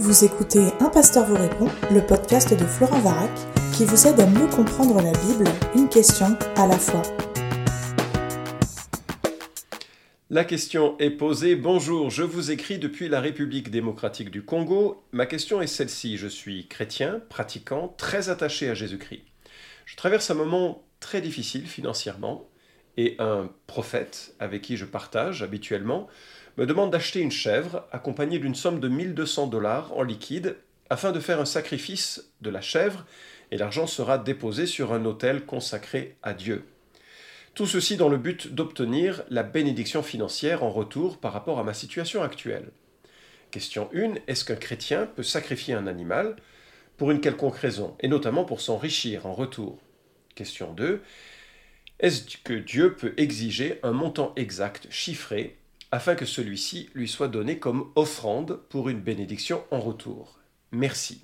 Vous écoutez Un pasteur vous répond, le podcast de Florent Varac, qui vous aide à mieux comprendre la Bible, une question à la fois. La question est posée. Bonjour, je vous écris depuis la République démocratique du Congo. Ma question est celle-ci. Je suis chrétien, pratiquant, très attaché à Jésus-Christ. Je traverse un moment très difficile financièrement et un prophète avec qui je partage habituellement me demande d'acheter une chèvre accompagnée d'une somme de 1200 dollars en liquide afin de faire un sacrifice de la chèvre et l'argent sera déposé sur un autel consacré à Dieu. Tout ceci dans le but d'obtenir la bénédiction financière en retour par rapport à ma situation actuelle. Question 1. Est-ce qu'un chrétien peut sacrifier un animal pour une quelconque raison, et notamment pour s'enrichir en retour? Question 2. Est-ce que Dieu peut exiger un montant exact, chiffré, afin que celui-ci lui soit donné comme offrande pour une bénédiction en retour. Merci.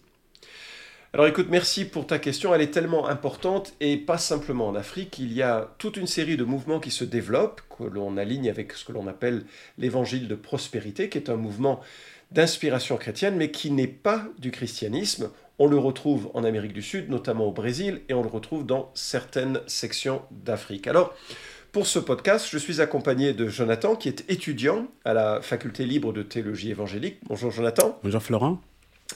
Alors écoute, merci pour ta question, elle est tellement importante et pas simplement en Afrique, il y a toute une série de mouvements qui se développent, que l'on aligne avec ce que l'on appelle l'évangile de prospérité, qui est un mouvement d'inspiration chrétienne, mais qui n'est pas du christianisme. On le retrouve en Amérique du Sud, notamment au Brésil, et on le retrouve dans certaines sections d'Afrique. Alors, pour ce podcast, je suis accompagné de Jonathan, qui est étudiant à la faculté libre de théologie évangélique. Bonjour Jonathan. Bonjour Florent.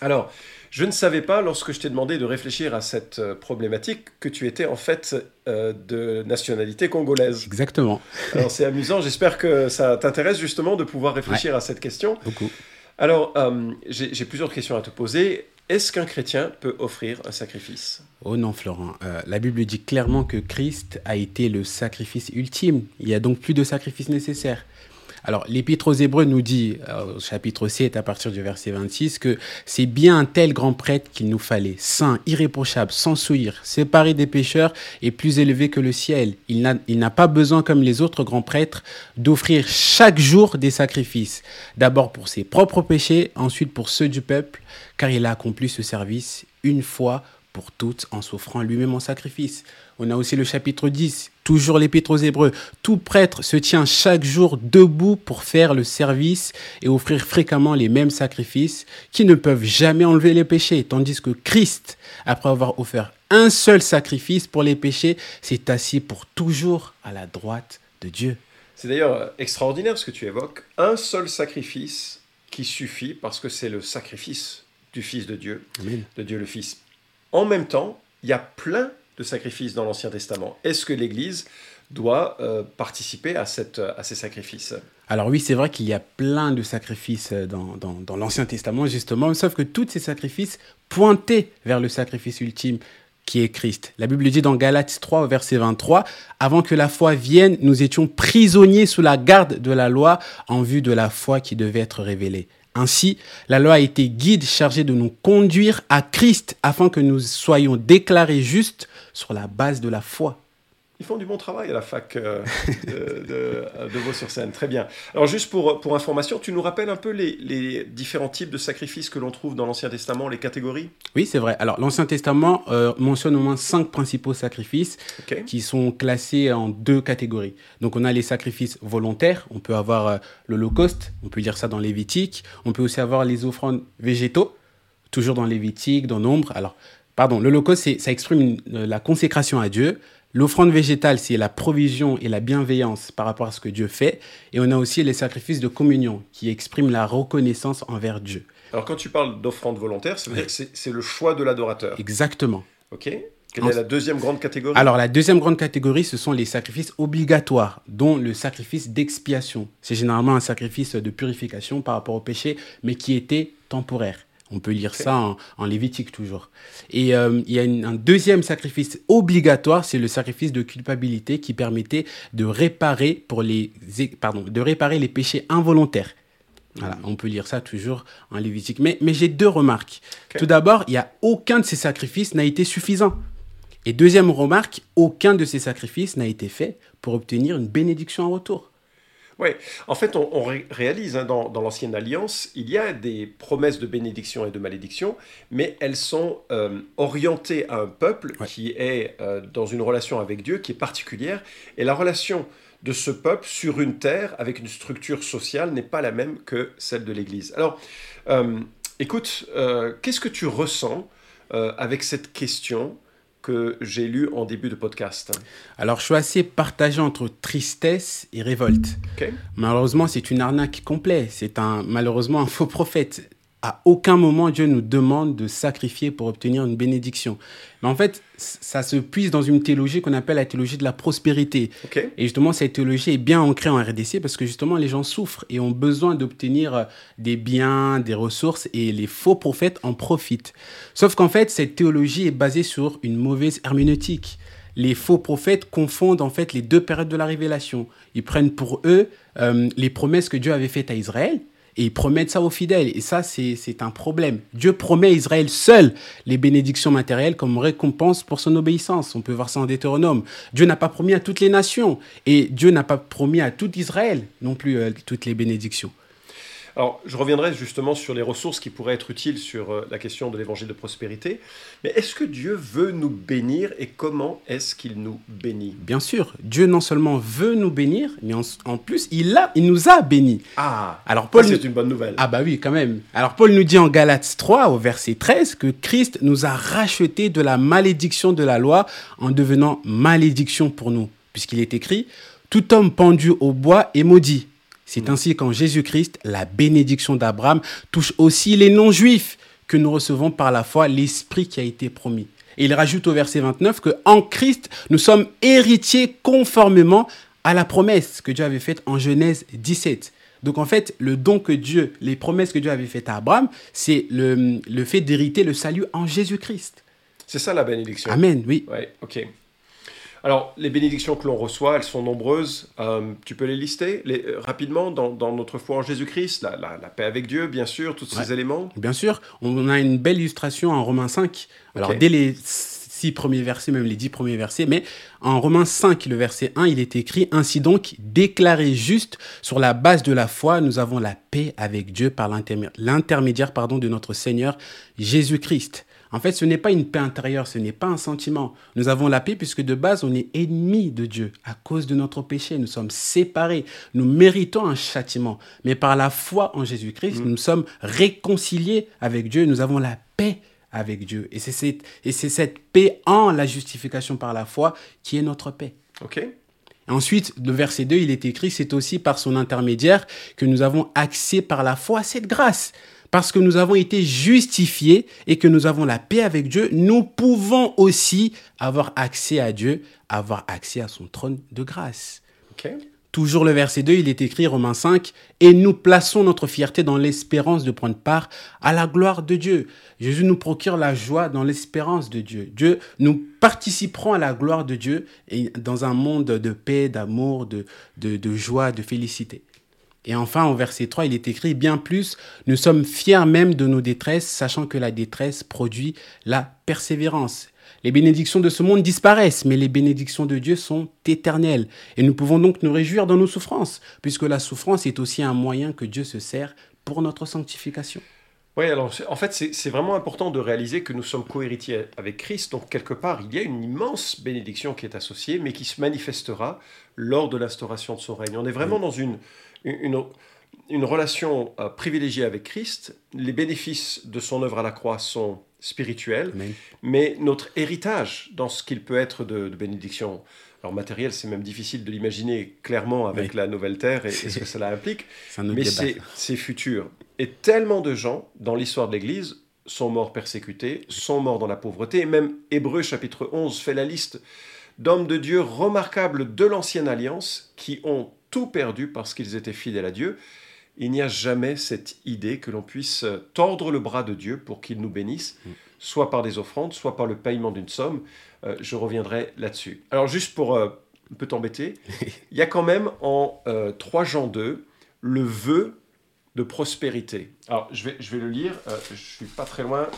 Alors, je ne savais pas, lorsque je t'ai demandé de réfléchir à cette euh, problématique, que tu étais en fait euh, de nationalité congolaise. Exactement. Alors, c'est amusant. J'espère que ça t'intéresse justement de pouvoir réfléchir à cette question. Beaucoup. Alors, euh, j'ai plusieurs questions à te poser. Est-ce qu'un chrétien peut offrir un sacrifice? Oh non, Florent. Euh, la Bible dit clairement que Christ a été le sacrifice ultime. Il n'y a donc plus de sacrifice nécessaire. Alors, l'Épître aux Hébreux nous dit, euh, au chapitre 7, à partir du verset 26, que c'est bien un tel grand prêtre qu'il nous fallait, saint, irréprochable, sans souillure, séparé des pécheurs et plus élevé que le ciel. Il n'a pas besoin, comme les autres grands prêtres, d'offrir chaque jour des sacrifices, d'abord pour ses propres péchés, ensuite pour ceux du peuple, car il a accompli ce service une fois toutes en s'offrant lui-même en sacrifice. On a aussi le chapitre 10, toujours l'épître aux Hébreux. Tout prêtre se tient chaque jour debout pour faire le service et offrir fréquemment les mêmes sacrifices qui ne peuvent jamais enlever les péchés, tandis que Christ, après avoir offert un seul sacrifice pour les péchés, s'est assis pour toujours à la droite de Dieu. C'est d'ailleurs extraordinaire ce que tu évoques. Un seul sacrifice qui suffit parce que c'est le sacrifice du Fils de Dieu, de Dieu le Fils. En même temps, il y a plein de sacrifices dans l'Ancien Testament. Est-ce que l'Église doit euh, participer à, ces sacrifices? Alors oui, c'est vrai qu'il y a plein de sacrifices dans, dans, dans l'Ancien Testament, justement, sauf que tous ces sacrifices pointaient vers le sacrifice ultime qui est Christ. La Bible dit dans Galates 3, verset 23, Avant que la foi vienne, nous étions prisonniers sous la garde de la loi en vue de la foi qui devait être révélée. Ainsi, la loi a été guide chargé de nous conduire à Christ afin que nous soyons déclarés justes sur la base de la foi. Ils font du bon travail à la fac euh, de, de, Vaux-sur-Seine. Très bien. Alors, juste pour, pour information, tu nous rappelles un peu les, les différents types de sacrifices que l'on trouve dans l'Ancien Testament, les catégories? Oui, c'est vrai. Alors, l'Ancien Testament euh, mentionne au moins cinq principaux sacrifices qui sont classés en deux catégories. Donc, on a les sacrifices volontaires. On peut avoir euh, l'Holocauste, on peut lire ça dans Lévitique. On peut aussi avoir les offrandes végétaux, toujours dans Lévitique, dans Nombre. Alors, pardon, l'Holocauste, ça exprime la consécration à Dieu. L'offrande végétale, c'est la provision et la bienveillance par rapport à ce que Dieu fait. Et on a aussi les sacrifices de communion qui expriment la reconnaissance envers Dieu. Alors quand tu parles d'offrande volontaire, ça veut dire que c'est le choix de l'adorateur. Exactement. Ok. Quelle est la deuxième grande catégorie? Alors la deuxième grande catégorie, ce sont les sacrifices obligatoires, dont le sacrifice d'expiation. C'est généralement un sacrifice de purification par rapport au péché, mais qui était temporaire. On peut lire ça en, Lévitique toujours. Et euh, il y a un deuxième sacrifice obligatoire, c'est le sacrifice de culpabilité qui permettait de réparer, pour les, pardon, de réparer les péchés involontaires. Voilà, on peut lire ça toujours en Lévitique. Mais, mais j'ai deux remarques. Tout d'abord, il n'y a aucun de ces sacrifices n'a été suffisant. Et deuxième remarque, aucun de ces sacrifices n'a été fait pour obtenir une bénédiction en retour. Oui, en fait, on, réalise hein, dans, l'Ancienne Alliance, il y a des promesses de bénédiction et de malédiction, mais elles sont euh, orientées à un peuple qui est euh, dans une relation avec Dieu qui est particulière, et la relation de ce peuple sur une terre avec une structure sociale n'est pas la même que celle de l'Église. Alors, euh, écoute, qu'est-ce que tu ressens avec cette question que j'ai lue en début de podcast Alors, je suis assez partagé entre tristesse et révolte. Malheureusement, c'est une arnaque complète. C'est un, malheureusement un faux prophète. À aucun moment, Dieu nous demande de sacrifier pour obtenir une bénédiction. Mais en fait, ça se puise dans une théologie qu'on appelle la théologie de la prospérité. Et justement, cette théologie est bien ancrée en RDC parce que justement, les gens souffrent et ont besoin d'obtenir euh, des biens, des ressources et les faux prophètes en profitent. Sauf qu'en fait, cette théologie est basée sur une mauvaise herméneutique. Les faux prophètes confondent en fait les deux périodes de la révélation. Ils prennent pour eux euh, les promesses que Dieu avait faites à Israël et ils promettent ça aux fidèles. Et ça, c'est un problème. Dieu promet à Israël seul les bénédictions matérielles comme récompense pour son obéissance. On peut voir ça en Deutéronome. Dieu n'a pas promis à toutes les nations. Et Dieu n'a pas promis à tout Israël non plus euh, toutes les bénédictions. Alors, je reviendrai justement sur les ressources qui pourraient être utiles sur euh, la question de l'évangile de prospérité. Mais est-ce que Dieu veut nous bénir et comment est-ce qu'il nous bénit? Bien sûr, Dieu non seulement veut nous bénir, mais en, en plus, il, a, il nous a bénis. Ah, Alors Paul, c'est une bonne nouvelle. Ah bah oui, quand même. Alors Paul nous dit en Galates 3 au verset 13 que Christ nous a rachetés de la malédiction de la loi en devenant malédiction pour nous. Puisqu'il est écrit, tout homme pendu au bois est maudit. C'est ainsi qu'en Jésus-Christ, la bénédiction d'Abraham touche aussi les non-juifs que nous recevons par la foi l'Esprit qui a été promis. Et il rajoute au verset 29 que en Christ, nous sommes héritiers conformément à la promesse que Dieu avait faite en Genèse 17. Donc en fait, le don que Dieu, les promesses que Dieu avait faites à Abraham, c'est le, le fait d'hériter le salut en Jésus-Christ. C'est ça la bénédiction. Amen, oui. Ouais, ok. Alors, les bénédictions que l'on reçoit, elles sont nombreuses. Euh, tu peux les lister les- euh, rapidement dans, dans notre foi en Jésus-Christ, la, la- la paix avec Dieu, bien sûr, tous ces éléments. Bien sûr, on a une belle illustration en Romains 5. Alors, dès les six premiers versets, même les dix premiers versets, mais en Romains 5, le verset 1, il est écrit Ainsi donc, déclaré juste sur la base de la foi, nous avons la paix avec Dieu par l'intermé- l'intermédiaire de notre Seigneur Jésus-Christ. En fait, ce n'est pas une paix intérieure, ce n'est pas un sentiment. Nous avons la paix puisque de base, on est ennemis de Dieu à cause de notre péché. Nous sommes séparés. Nous méritons un châtiment. Mais par la foi en Jésus-Christ, nous sommes réconciliés avec Dieu. Nous avons la paix avec Dieu. Et c'est cette, et c'est cette paix en la justification par la foi qui est notre paix. Ok Ensuite, le verset 2, il est écrit, c'est aussi par son intermédiaire que nous avons accès par la foi à cette grâce. Parce que nous avons été justifiés et que nous avons la paix avec Dieu, nous pouvons aussi avoir accès à Dieu, avoir accès à son trône de grâce. Toujours le verset 2, il est écrit, Romains 5, et nous plaçons notre fierté dans l'espérance de prendre part à la gloire de Dieu. Jésus nous procure la joie dans l'espérance de Dieu. Dieu, nous participerons à la gloire de Dieu et dans un monde de paix, d'amour, de, de, de joie, de félicité. Et enfin, au verset 3, il est écrit, bien plus, nous sommes fiers même de nos détresses, sachant que la détresse produit la persévérance. Les bénédictions de ce monde disparaissent, mais les bénédictions de Dieu sont éternelles. Et nous pouvons donc nous réjouir dans nos souffrances, puisque la souffrance est aussi un moyen que Dieu se sert pour notre sanctification. Oui, alors en fait, c'est c'est vraiment important de réaliser que nous sommes co-héritiers avec Christ. Donc, quelque part, il y a une immense bénédiction qui est associée, mais qui se manifestera lors de l'instauration de son règne. On est vraiment dans une, une, une relation euh, privilégiée avec Christ. Les bénéfices de son œuvre à la croix sont spirituels, Amen. mais notre héritage dans ce qu'il peut être de, de bénédiction. Alors matériel, c'est même difficile de l'imaginer clairement avec Oui. la nouvelle terre et, et ce que cela implique. Mais c'est futur. Et tellement de gens dans l'histoire de l'Église sont morts persécutés, sont morts dans la pauvreté. Et même Hébreu chapitre 11 fait la liste d'hommes de Dieu remarquables de l'ancienne alliance qui ont tout perdu parce qu'ils étaient fidèles à Dieu. Il n'y a jamais cette idée que l'on puisse tordre le bras de Dieu pour qu'il nous bénisse, soit par des offrandes, soit par le paiement d'une somme. Euh, je reviendrai là-dessus. Alors juste pour euh, un peu t'embêter, il y a quand même en euh, 3 Jean 2 le vœu de prospérité. Alors, je vais, je vais le lire, euh, je suis pas très loin.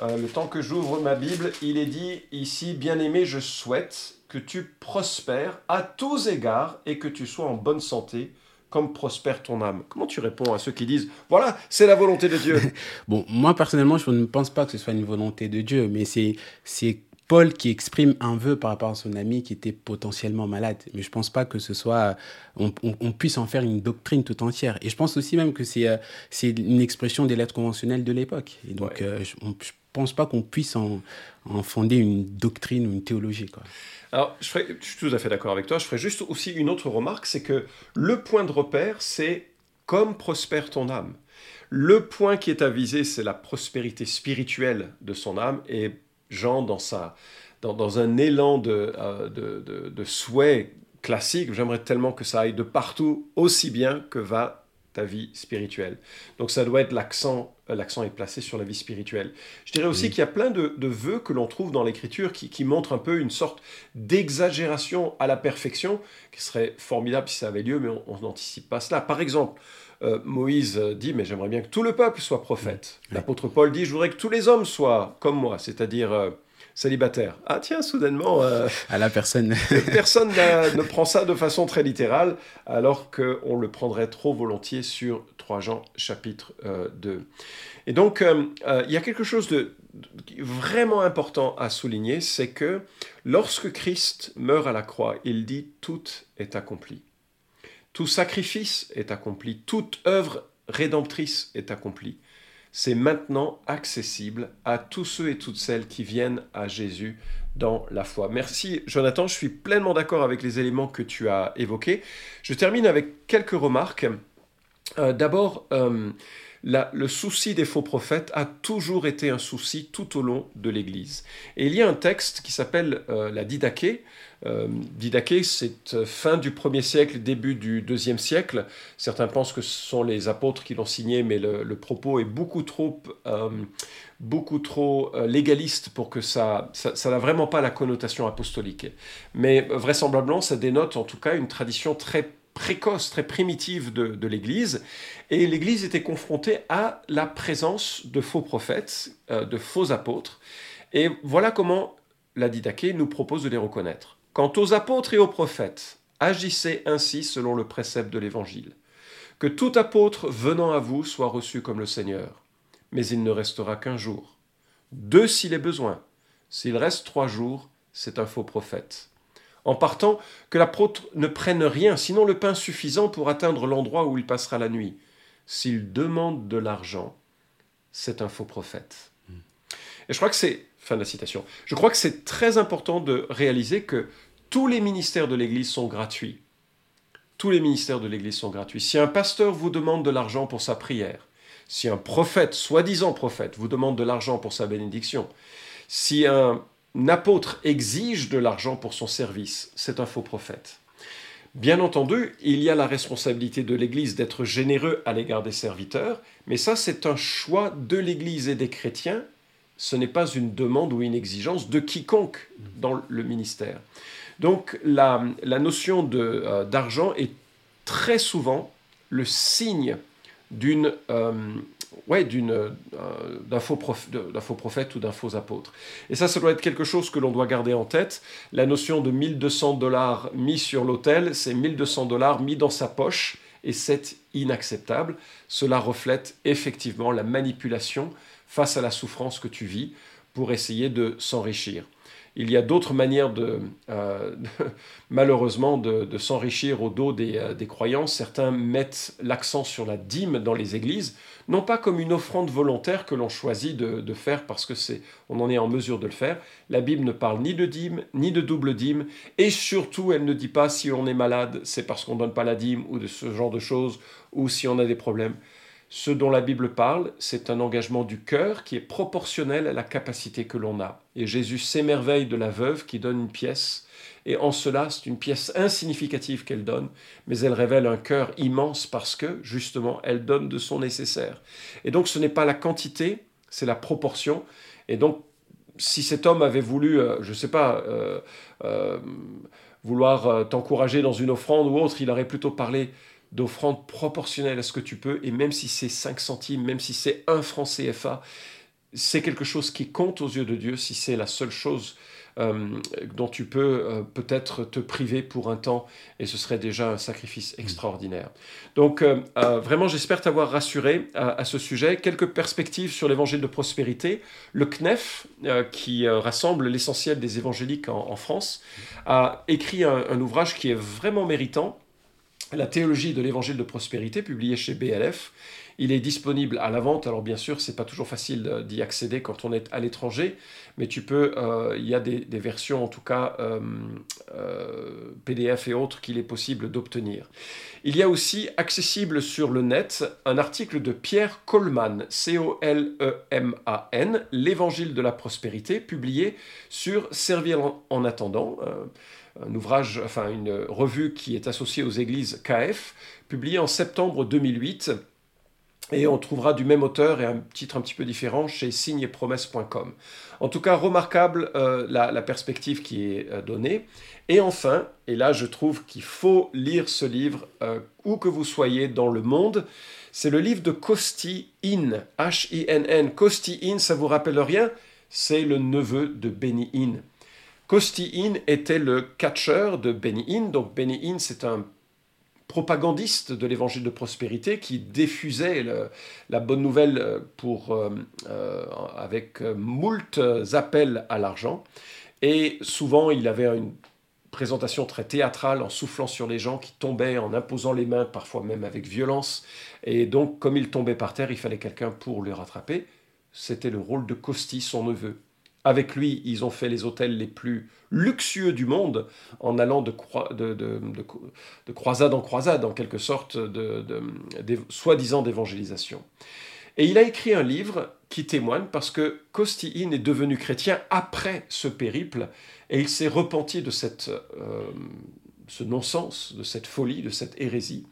Euh, le temps que j'ouvre ma Bible, il est dit ici, bien-aimé, je souhaite que tu prospères à tous égards et que tu sois en bonne santé, comme prospère ton âme. Comment tu réponds à ceux qui disent, voilà, c'est la volonté de Dieu Bon, moi personnellement, je ne pense pas que ce soit une volonté de Dieu, mais c'est Paul qui exprime un vœu par rapport à son ami qui était potentiellement malade. Mais je ne pense pas que ce soit, on, puisse en faire une doctrine tout entière. Et je pense aussi même que c'est, euh, c'est une expression des lettres conventionnelles de l'époque. Et donc, euh, je pense pas qu'on puisse en, fonder une doctrine ou une théologie. Quoi. Alors, je, je suis tout à fait d'accord avec toi. Je ferai juste aussi une autre remarque, c'est que le point de repère, c'est comme prospère ton âme. Le point qui est avisé, c'est la prospérité spirituelle de son âme. Et Jean, dans, un élan euh, de, souhait classique, j'aimerais tellement que ça aille de partout aussi bien que va ta vie spirituelle. Donc ça doit être l'accent, euh, l'accent est placé sur la vie spirituelle. Je dirais aussi qu'il y a plein de, de vœux que l'on trouve dans l'écriture qui, qui, montrent un peu une sorte d'exagération à la perfection, qui serait formidable si ça avait lieu, mais on n'anticipe pas cela. Par exemple, euh, Moïse dit, mais j'aimerais bien que tout le peuple soit prophète. L'apôtre Paul dit, je voudrais que tous les hommes soient comme moi, c'est-à-dire euh, célibataires. Ah tiens, soudainement... Euh, à la personne. personne ne prend ça de façon très littérale, alors qu'on le prendrait trop volontiers sur 3 Jean chapitre 2. Et donc, il y a quelque chose de vraiment important à souligner, c'est que lorsque Christ meurt à la croix, il dit, tout est accompli. Tout sacrifice est accompli, toute œuvre rédemptrice est accomplie. C'est maintenant accessible à tous ceux et toutes celles qui viennent à Jésus dans la foi. Merci Jonathan, je suis pleinement d'accord avec les éléments que tu as évoqués. Je termine avec quelques remarques. Euh, d'abord, euh, le souci des faux prophètes a toujours été un souci tout au long de l'Église. Et il y a un texte qui s'appelle euh, la Didaché, euh, Didaché, c'est euh, fin du 1er siècle, début du 2e siècle. Certains pensent que ce sont les apôtres qui l'ont signé, mais le, propos est beaucoup trop, euh, beaucoup trop légaliste pour que ça, ça n'a vraiment pas la connotation apostolique. Mais vraisemblablement, ça dénote en tout cas une tradition très précoce, très primitive de, l'Église. Et l'Église était confrontée à la présence de faux prophètes, de faux apôtres. Et voilà comment la Didaché nous propose de les reconnaître. Quant aux apôtres et aux prophètes, agissez ainsi selon le précepte de l'Évangile. Que tout apôtre venant à vous soit reçu comme le Seigneur. Mais il ne restera qu'un jour. Deux s'il est besoin. S'il reste trois jours, c'est un faux prophète. En partant, que l'apôtre ne prenne rien, sinon le pain suffisant pour atteindre l'endroit où il passera la nuit. S'il demande de l'argent, c'est un faux prophète. Et je crois que c'est, fin de la citation, je crois que c'est très important de réaliser que tous les ministères de l'Église sont gratuits. Tous les ministères de l'Église sont gratuits. Si un pasteur vous demande de l'argent pour sa prière, si un prophète, soi-disant prophète, vous demande de l'argent pour sa bénédiction, si un apôtre exige de l'argent pour son service, c'est un faux prophète. Bien entendu, il y a la responsabilité de l'Église d'être généreux à l'égard des serviteurs, mais ça c'est un choix de l'Église et des chrétiens, ce n'est pas une demande ou une exigence de quiconque dans le ministère. Donc la, notion euh, d'argent est très souvent le signe d'une euh, euh, d'un faux, prophète ou d'un faux apôtre. Et ça, ça doit être quelque chose que l'on doit garder en tête. La notion de 1200 dollars mis sur l'autel, c'est 1200 dollars mis dans sa poche, et c'est inacceptable. Cela reflète effectivement la manipulation face à la souffrance que tu vis pour essayer de s'enrichir. Il y a d'autres manières, de, euh, malheureusement, de, s'enrichir au dos euh, des, croyants. Certains mettent l'accent sur la dîme dans les églises, non pas comme une offrande volontaire que l'on choisit de, faire parce que c'est, on en est en mesure de le faire. La Bible ne parle ni de dîme, ni de double dîme, et surtout, elle ne dit pas si on est malade, c'est parce qu'on ne donne pas la dîme ou de ce genre de choses, ou si on a des problèmes. Ce dont la Bible parle, c'est un engagement du cœur qui est proportionnel à la capacité que l'on a. Et Jésus s'émerveille de la veuve qui donne une pièce, et en cela, c'est une pièce insignificative qu'elle donne, mais elle révèle un cœur immense parce que, justement, elle donne de son nécessaire. Et donc, ce n'est pas la quantité, c'est la proportion. Et donc, si cet homme avait voulu, euh, je ne sais pas, euh, euh, vouloir t'encourager dans une offrande ou autre, il aurait plutôt parlé d'offrande proportionnelle à ce que tu peux, et même si c'est 5 centimes, même si c'est 1 franc CFA, c'est quelque chose qui compte aux yeux de Dieu si c'est la seule chose euh, dont tu peux euh, peut-être te priver pour un temps, et ce serait déjà un sacrifice extraordinaire. Donc euh, vraiment, j'espère t'avoir rassuré à, ce sujet. Quelques perspectives sur l'évangile de prospérité. Le CNEF, qui rassemble l'essentiel des évangéliques en, France, a écrit un ouvrage qui est vraiment méritant. La théologie de l'évangile de prospérité, publié chez BLF, il est disponible à la vente. Alors bien sûr, c'est pas toujours facile d'y accéder quand on est à l'étranger, mais tu peux. Euh, il y a des, versions, en tout cas euh, euh, PDF et autres, qu'il est possible d'obtenir. Il y a aussi accessible sur le net un article de Pierre Coleman, C-O-L-E-M-A-N, L'Évangile de la prospérité, publié sur Servir en, attendant un ouvrage, enfin une revue qui est associée aux églises KF, publiée en septembre 2008 et on trouvera du même auteur et un titre un petit peu différent chez signepromesse.com. En tout cas, remarquable euh, la, perspective qui est euh, donnée. Et enfin, et là je trouve qu'il faut lire ce livre euh, où que vous soyez dans le monde, c'est le livre de Costi In, H-I-N-N. Costi In, ça vous rappelle rien? C'est le neveu de Benny In. Costi In était le catcheur de Benny In. Donc Benny In, c'est un propagandiste de l'évangile de prospérité qui diffusait la bonne nouvelle euh, pour, euh, euh, avec moult appels à l'argent. Et souvent, il avait une présentation très théâtrale en soufflant sur les gens qui tombaient, en imposant les mains, parfois même avec violence. Et donc, comme il tombait par terre, il fallait quelqu'un pour le rattraper. C'était le rôle de Costi, son neveu. Avec lui, ils ont fait les hôtels les plus luxueux du monde en allant de, croisade en croisade, en quelque sorte, de, soi-disant d'évangélisation. Et il a écrit un livre qui témoigne parce que Costi est devenu chrétien après ce périple et il s'est repenti de cette, euh, ce non-sens, de cette folie, de cette hérésie.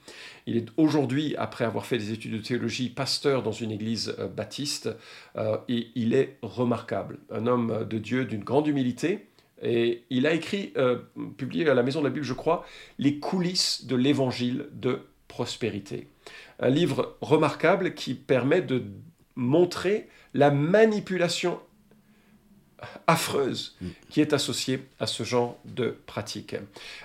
Il est aujourd'hui, après avoir fait des études de théologie, pasteur dans une église euh, baptiste, euh, et il est remarquable, un homme de Dieu d'une grande humilité, et il a écrit, euh, publié à la Maison de la Bible, je crois, Les coulisses de l'évangile de prospérité. Un livre remarquable qui permet de montrer la manipulation affreuse mm. qui est associée à ce genre de pratique.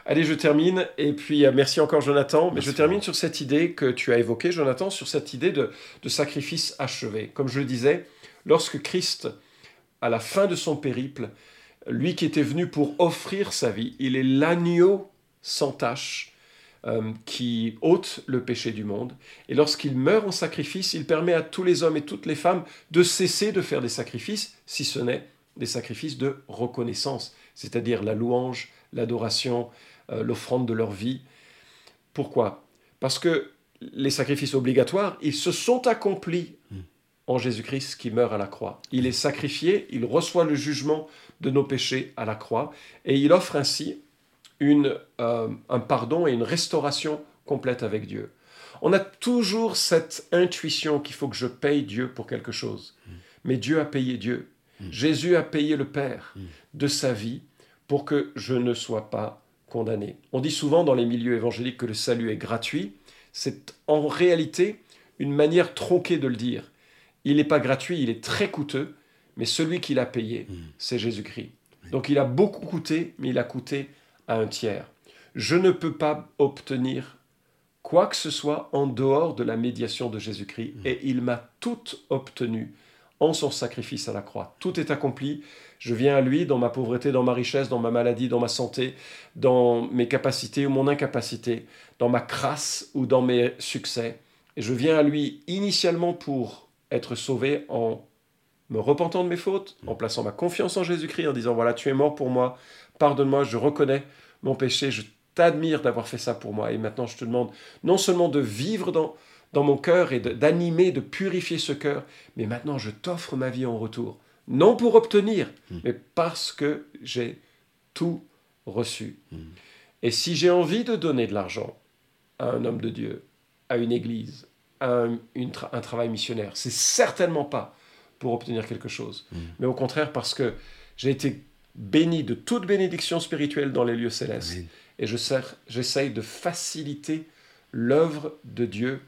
Allez, je termine, et puis euh, merci encore Jonathan, mais je termine sur cette idée que tu as évoquée, Jonathan, sur cette idée de, de sacrifice achevé. Comme je le disais, lorsque Christ, à la fin de son périple, lui qui était venu pour offrir sa vie, il est l'agneau sans tache euh, qui ôte le péché du monde. Et lorsqu'il meurt en sacrifice, il permet à tous les hommes et toutes les femmes de cesser de faire des sacrifices, si ce n'est des sacrifices de reconnaissance, c'est-à-dire la louange, l'adoration, euh, l'offrande de leur vie. Pourquoi? Parce que les sacrifices obligatoires, ils se sont accomplis en Jésus-Christ qui meurt à la croix. Il est sacrifié, il reçoit le jugement de nos péchés à la croix, et il offre ainsi une, euh, un pardon et une restauration complète avec Dieu. On a toujours cette intuition qu'il faut que je paye Dieu pour quelque chose. Mais Dieu a payé Dieu. Mm. Jésus a payé le Père mm. de sa vie pour que je ne sois pas condamné. On dit souvent dans les milieux évangéliques que le salut est gratuit. C'est en réalité une manière tronquée de le dire. Il n'est pas gratuit, il est très coûteux, mais celui qui l'a payé, mm. c'est Jésus-Christ. Donc il a beaucoup coûté, mais il a coûté à un tiers. Je ne peux pas obtenir quoi que ce soit en dehors de la médiation de Jésus-Christ, et il m'a tout obtenu en son sacrifice à la croix. Tout est accompli. Je viens à lui dans ma pauvreté, dans ma richesse, dans ma maladie, dans ma santé, dans mes capacités ou mon incapacité, dans ma crasse ou dans mes succès. Et je viens à lui initialement pour être sauvé en me repentant de mes fautes, en plaçant ma confiance en Jésus-Christ, en disant, voilà, tu es mort pour moi, pardonne-moi, je reconnais mon péché, je t'admire d'avoir fait ça pour moi. Et maintenant, je te demande non seulement de vivre dans, dans mon cœur et d'animer, de, purifier ce cœur. Mais maintenant, je t'offre ma vie en retour. Non pour obtenir, hmm. mais parce que j'ai tout reçu. Hmm. Et si j'ai envie de donner de l'argent à un homme de Dieu, à une église, à un, un travail missionnaire, c'est certainement pas pour obtenir quelque chose, hmm. mais au contraire parce que j'ai été béni de toute bénédiction spirituelle dans les lieux célestes. Et j'essaye de faciliter l'œuvre de Dieu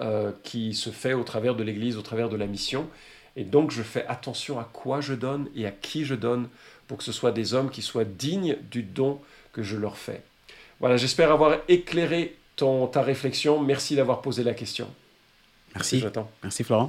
euh, qui se fait au travers de l'Église, au travers de la mission. Et donc je fais attention à quoi je donne et à qui je donne pour que ce soit des hommes qui soient dignes du don que je leur fais. Voilà, j'espère avoir éclairé ton, ta réflexion. Merci d'avoir posé la question. Merci. Merci Florent.